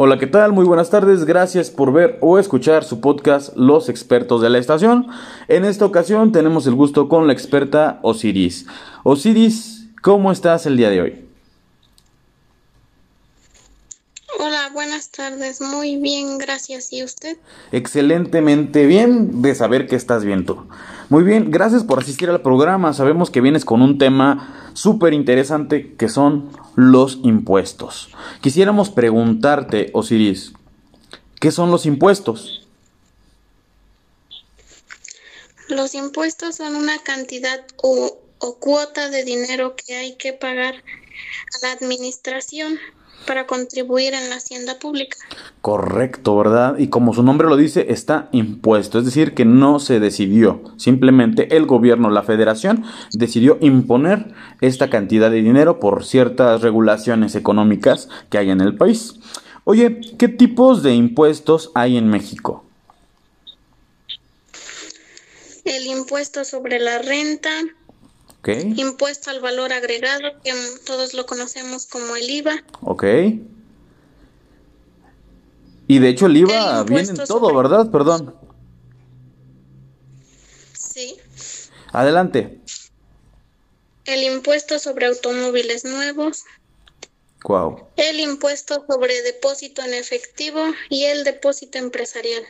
Hola, ¿qué tal? Muy buenas tardes. Gracias por ver o escuchar su podcast Los expertos de la estación. En esta ocasión tenemos el gusto con la experta Osiris. Osiris, ¿cómo estás el día de hoy? Hola, buenas tardes. Muy bien, gracias. ¿Y usted? Excelentemente bien de saber que estás bien tú. Muy bien, gracias por asistir al programa. Sabemos que vienes con un tema súper interesante que son los impuestos. Quisiéramos preguntarte, Osiris, ¿qué son los impuestos? Los impuestos son una cantidad o, o cuota de dinero que hay que pagar a la administración para contribuir en la hacienda pública. Correcto, ¿verdad? Y como su nombre lo dice, está impuesto, es decir, que no se decidió, simplemente el gobierno, la federación, decidió imponer esta cantidad de dinero por ciertas regulaciones económicas que hay en el país. Oye, ¿qué tipos de impuestos hay en México? El impuesto sobre la renta, Impuesto al valor agregado, que todos lo conocemos como el IVA. Ok. Y de hecho el IVA viene en todo, ¿verdad? Perdón. Sí. Adelante. El impuesto sobre automóviles nuevos. Wow. El impuesto sobre depósito en efectivo y el depósito empresarial.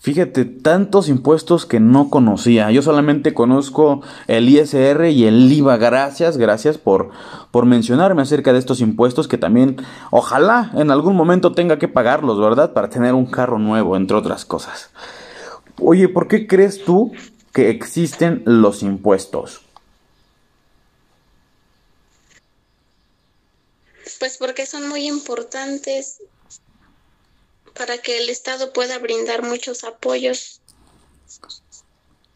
Fíjate, tantos impuestos que no conocía. Yo solamente conozco el ISR y el IVA. Gracias, gracias por, por mencionarme acerca de estos impuestos que también, ojalá en algún momento tenga que pagarlos, ¿verdad? Para tener un carro nuevo, entre otras cosas. Oye, ¿por qué crees tú que existen los impuestos? Pues porque son muy importantes para que el Estado pueda brindar muchos apoyos.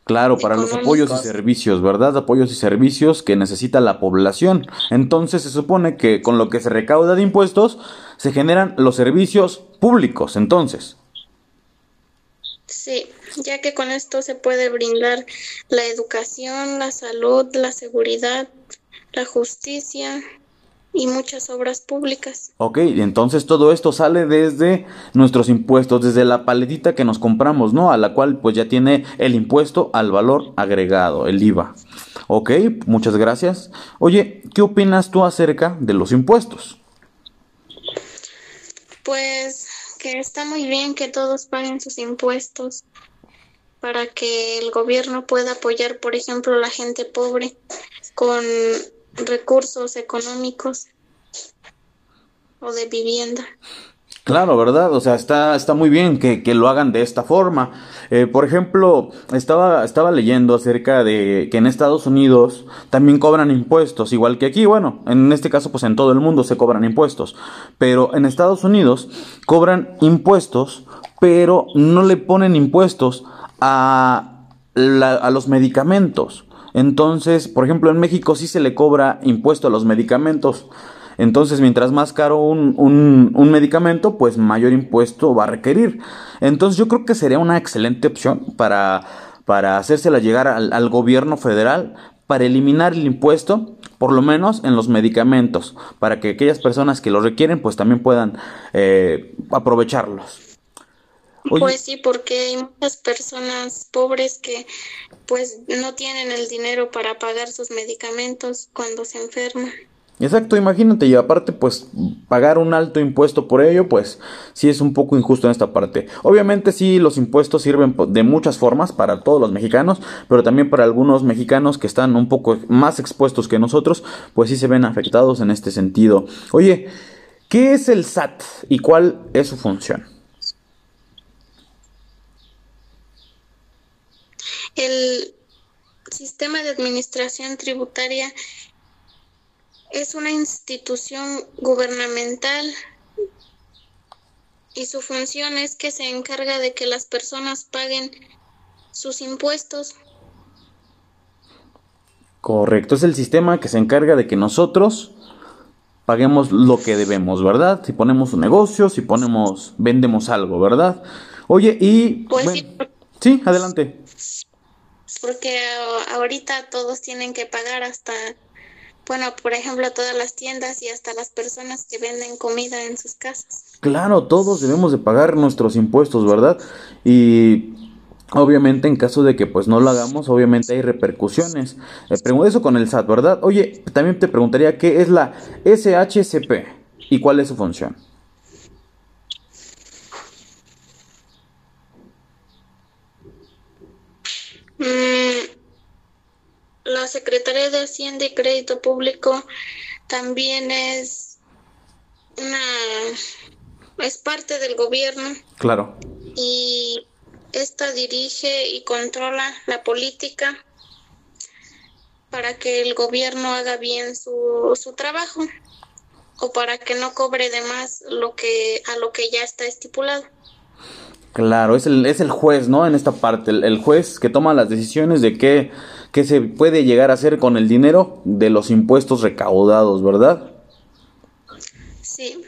Claro, para los apoyos y servicios, ¿verdad? Apoyos y servicios que necesita la población. Entonces se supone que con lo que se recauda de impuestos se generan los servicios públicos, entonces. Sí, ya que con esto se puede brindar la educación, la salud, la seguridad, la justicia, y muchas obras públicas. Ok, entonces todo esto sale desde nuestros impuestos, desde la paletita que nos compramos, ¿no? A la cual pues ya tiene el impuesto al valor agregado, el IVA. Ok, muchas gracias. Oye, ¿qué opinas tú acerca de los impuestos? Pues que está muy bien que todos paguen sus impuestos para que el gobierno pueda apoyar, por ejemplo, a la gente pobre con recursos económicos o de vivienda. Claro, ¿verdad? O sea, está, está muy bien que, que lo hagan de esta forma. Eh, por ejemplo, estaba, estaba leyendo acerca de que en Estados Unidos también cobran impuestos, igual que aquí. Bueno, en este caso, pues en todo el mundo se cobran impuestos. Pero en Estados Unidos cobran impuestos, pero no le ponen impuestos a, a los medicamentos. Entonces, por ejemplo, en México sí se le cobra impuesto a los medicamentos. Entonces, mientras más caro un, un, medicamento, pues mayor impuesto va a requerir. Entonces, yo creo que sería una excelente opción para, para hacérsela llegar al, gobierno federal para eliminar el impuesto, por lo menos en los medicamentos, para que aquellas personas que lo requieren, pues también puedan eh, aprovecharlos. Pues sí, porque hay muchas personas pobres que pues no tienen el dinero para pagar sus medicamentos cuando se enferman. Exacto, imagínate, y aparte, pues pagar un alto impuesto por ello, pues sí es un poco injusto en esta parte. Obviamente sí, los impuestos sirven de muchas formas para todos los mexicanos, pero también para algunos mexicanos que están un poco más expuestos que nosotros, pues sí se ven afectados en este sentido. Oye, ¿qué es el SAT y cuál es su función? El sistema de administración tributaria es una institución gubernamental y su función es que se encarga de que las personas paguen sus impuestos. Correcto, es el sistema que se encarga de que nosotros paguemos lo que debemos, ¿verdad? Si ponemos un negocio, si ponemos, vendemos algo, ¿verdad? Oye, y... Pues sí. sí, adelante. Porque ahorita todos tienen que pagar hasta, bueno, por ejemplo, todas las tiendas y hasta las personas que venden comida en sus casas. Claro, todos debemos de pagar nuestros impuestos, ¿verdad? Y obviamente en caso de que pues no lo hagamos, obviamente hay repercusiones. Eh, eso con el SAT, ¿verdad? Oye, también te preguntaría qué es la SHCP y cuál es su función. La Secretaría de Hacienda y Crédito Público también es una es parte del gobierno. Claro. Y esta dirige y controla la política para que el gobierno haga bien su, su trabajo o para que no cobre de más lo que a lo que ya está estipulado. Claro, es el, es el juez, ¿no? En esta parte, el, juez que toma las decisiones de qué, qué se puede llegar a hacer con el dinero de los impuestos recaudados, ¿verdad? Sí.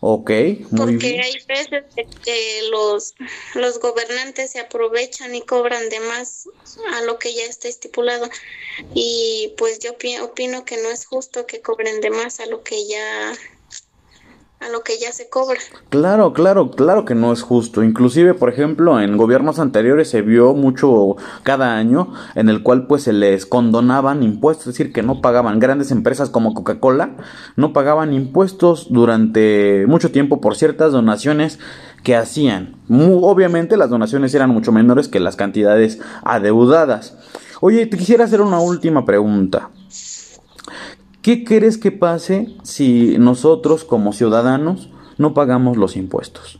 Ok, muy Porque hay veces que los, los gobernantes se aprovechan y cobran de más a lo que ya está estipulado. Y pues yo opino que no es justo que cobren de más a lo que ya lo que ya se cobra. Claro, claro, claro que no es justo. Inclusive, por ejemplo, en gobiernos anteriores se vio mucho cada año en el cual pues se les condonaban impuestos, es decir, que no pagaban grandes empresas como Coca-Cola, no pagaban impuestos durante mucho tiempo por ciertas donaciones que hacían. obviamente las donaciones eran mucho menores que las cantidades adeudadas. Oye, te quisiera hacer una última pregunta. ¿Qué crees que pase si nosotros como ciudadanos no pagamos los impuestos?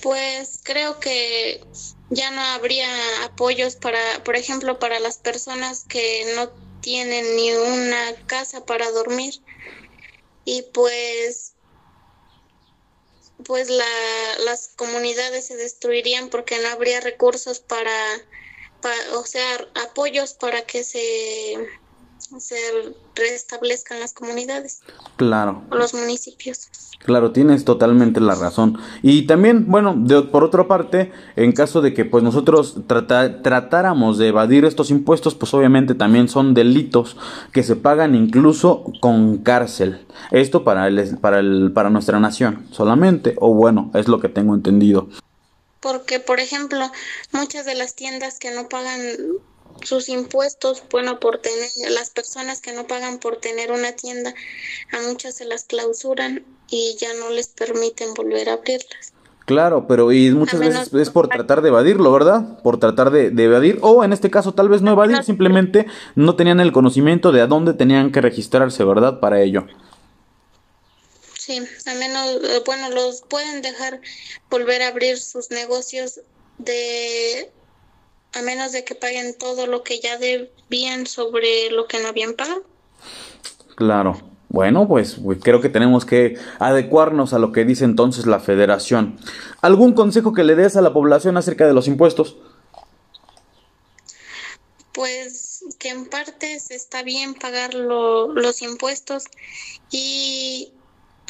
Pues creo que ya no habría apoyos para, por ejemplo, para las personas que no tienen ni una casa para dormir y pues pues la, las comunidades se destruirían porque no habría recursos para o sea, apoyos para que se, se restablezcan las comunidades. Claro. O los municipios. Claro, tienes totalmente la razón. Y también, bueno, de, por otra parte, en caso de que pues nosotros tratáramos de evadir estos impuestos, pues obviamente también son delitos que se pagan incluso con cárcel. Esto para el, para el, para nuestra nación solamente, o bueno, es lo que tengo entendido porque por ejemplo muchas de las tiendas que no pagan sus impuestos, bueno, por tener, las personas que no pagan por tener una tienda, a muchas se las clausuran y ya no les permiten volver a abrirlas. Claro, pero y muchas veces es por tratar de evadirlo, ¿verdad? Por tratar de, de, evadir, o en este caso tal vez no evadir, simplemente no tenían el conocimiento de a dónde tenían que registrarse, ¿verdad? Para ello. Sí, a menos, eh, bueno, los pueden dejar volver a abrir sus negocios de, a menos de que paguen todo lo que ya debían sobre lo que no habían pagado. Claro. Bueno, pues, pues creo que tenemos que adecuarnos a lo que dice entonces la federación. ¿Algún consejo que le des a la población acerca de los impuestos? Pues que en partes está bien pagar los impuestos y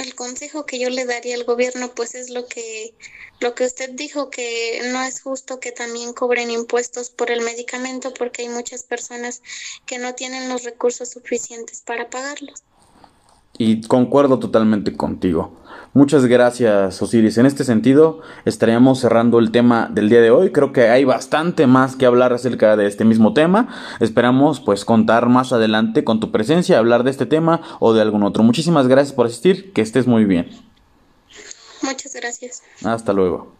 el consejo que yo le daría al gobierno pues es lo que lo que usted dijo que no es justo que también cobren impuestos por el medicamento porque hay muchas personas que no tienen los recursos suficientes para pagarlos. Y concuerdo totalmente contigo. Muchas gracias, Osiris. En este sentido, estaríamos cerrando el tema del día de hoy. Creo que hay bastante más que hablar acerca de este mismo tema. Esperamos pues contar más adelante con tu presencia, hablar de este tema o de algún otro. Muchísimas gracias por asistir. Que estés muy bien. Muchas gracias. Hasta luego.